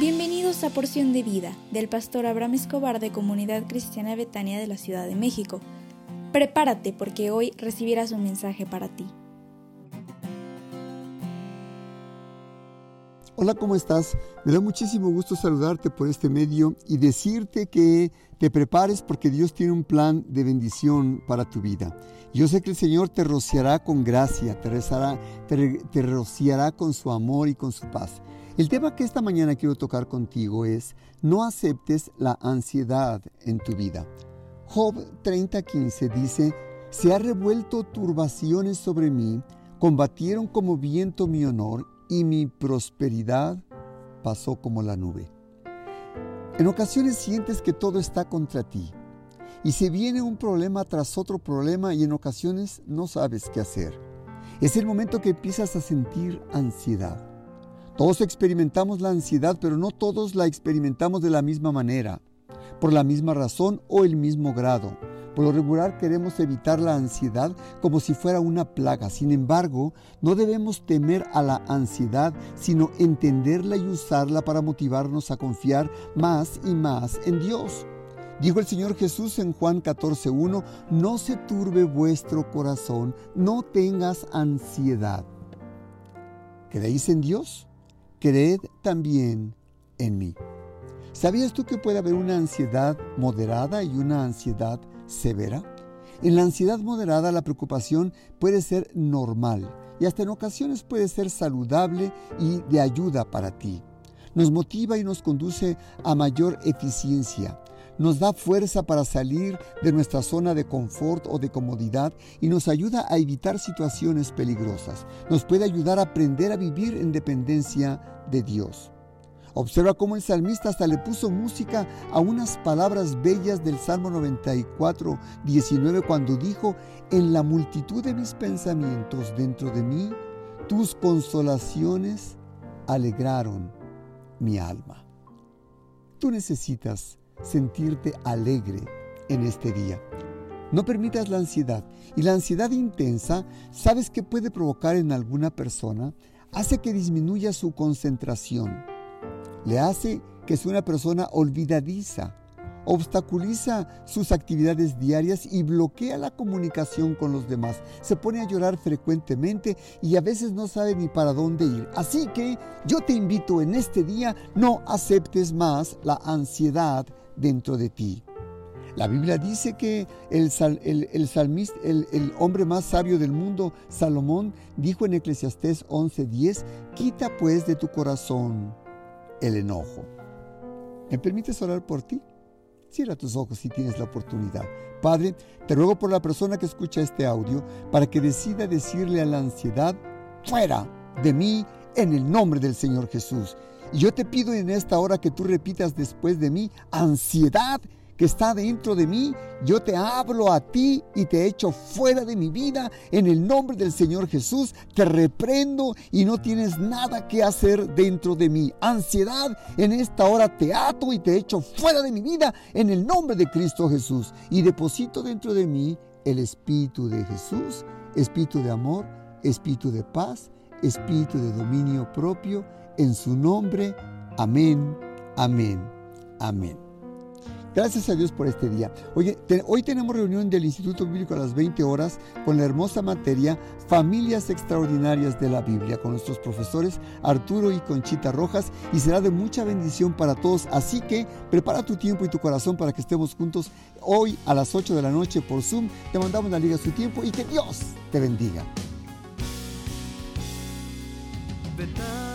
Bienvenidos a Porción de Vida del pastor Abraham Escobar de Comunidad Cristiana Betania de la Ciudad de México. Prepárate porque hoy recibirás un mensaje para ti. Hola, ¿cómo estás? Me da muchísimo gusto saludarte por este medio y decirte que te prepares porque Dios tiene un plan de bendición para tu vida. Yo sé que el Señor te rociará con gracia, te, te, te rociará con su amor y con su paz. El tema que esta mañana quiero tocar contigo es, no aceptes la ansiedad en tu vida. Job 30:15 dice, se ha revuelto turbaciones sobre mí, combatieron como viento mi honor y mi prosperidad pasó como la nube. En ocasiones sientes que todo está contra ti y se viene un problema tras otro problema y en ocasiones no sabes qué hacer. Es el momento que empiezas a sentir ansiedad. Todos experimentamos la ansiedad, pero no todos la experimentamos de la misma manera, por la misma razón o el mismo grado. Por lo regular queremos evitar la ansiedad como si fuera una plaga. Sin embargo, no debemos temer a la ansiedad, sino entenderla y usarla para motivarnos a confiar más y más en Dios. Dijo el Señor Jesús en Juan 14.1, no se turbe vuestro corazón, no tengas ansiedad. ¿Creéis en Dios? Creed también en mí. ¿Sabías tú que puede haber una ansiedad moderada y una ansiedad severa? En la ansiedad moderada la preocupación puede ser normal y hasta en ocasiones puede ser saludable y de ayuda para ti. Nos motiva y nos conduce a mayor eficiencia nos da fuerza para salir de nuestra zona de confort o de comodidad y nos ayuda a evitar situaciones peligrosas. Nos puede ayudar a aprender a vivir en dependencia de Dios. Observa cómo el salmista hasta le puso música a unas palabras bellas del Salmo 94, 19, cuando dijo, en la multitud de mis pensamientos dentro de mí, tus consolaciones alegraron mi alma. Tú necesitas sentirte alegre en este día. No permitas la ansiedad. Y la ansiedad intensa, ¿sabes qué puede provocar en alguna persona? Hace que disminuya su concentración. Le hace que sea una persona olvidadiza, obstaculiza sus actividades diarias y bloquea la comunicación con los demás. Se pone a llorar frecuentemente y a veces no sabe ni para dónde ir. Así que yo te invito en este día, no aceptes más la ansiedad dentro de ti. La Biblia dice que el, el, salmista, el, el, hombre más sabio del mundo, Salomón, dijo en Eclesiastés 11:10, quita pues de tu corazón el enojo. ¿Me permites orar por ti? Cierra tus ojos si tienes la oportunidad. Padre, te ruego por la persona que escucha este audio para que decida decirle a la ansiedad, fuera de mí en el nombre del Señor Jesús. Yo te pido en esta hora que tú repitas después de mí, ansiedad que está dentro de mí, yo te hablo a ti y te echo fuera de mi vida en el nombre del Señor Jesús. Te reprendo y no tienes nada que hacer dentro de mí. Ansiedad, en esta hora te ato y te echo fuera de mi vida en el nombre de Cristo Jesús. Y deposito dentro de mí el Espíritu de Jesús, Espíritu de amor, Espíritu de paz, Espíritu de dominio propio en su nombre. Amén, amén, amén. Gracias a Dios por este día. Oye, hoy tenemos reunión del Instituto Bíblico a las 20 horas con la hermosa materia Familias Extraordinarias de la Biblia con nuestros profesores Arturo y Conchita Rojas y será de mucha bendición para todos. Así que prepara tu tiempo y tu corazón para que estemos juntos hoy a las 8 de la noche por Zoom. Te mandamos la liga a su tiempo y que Dios te bendiga. Tibetan.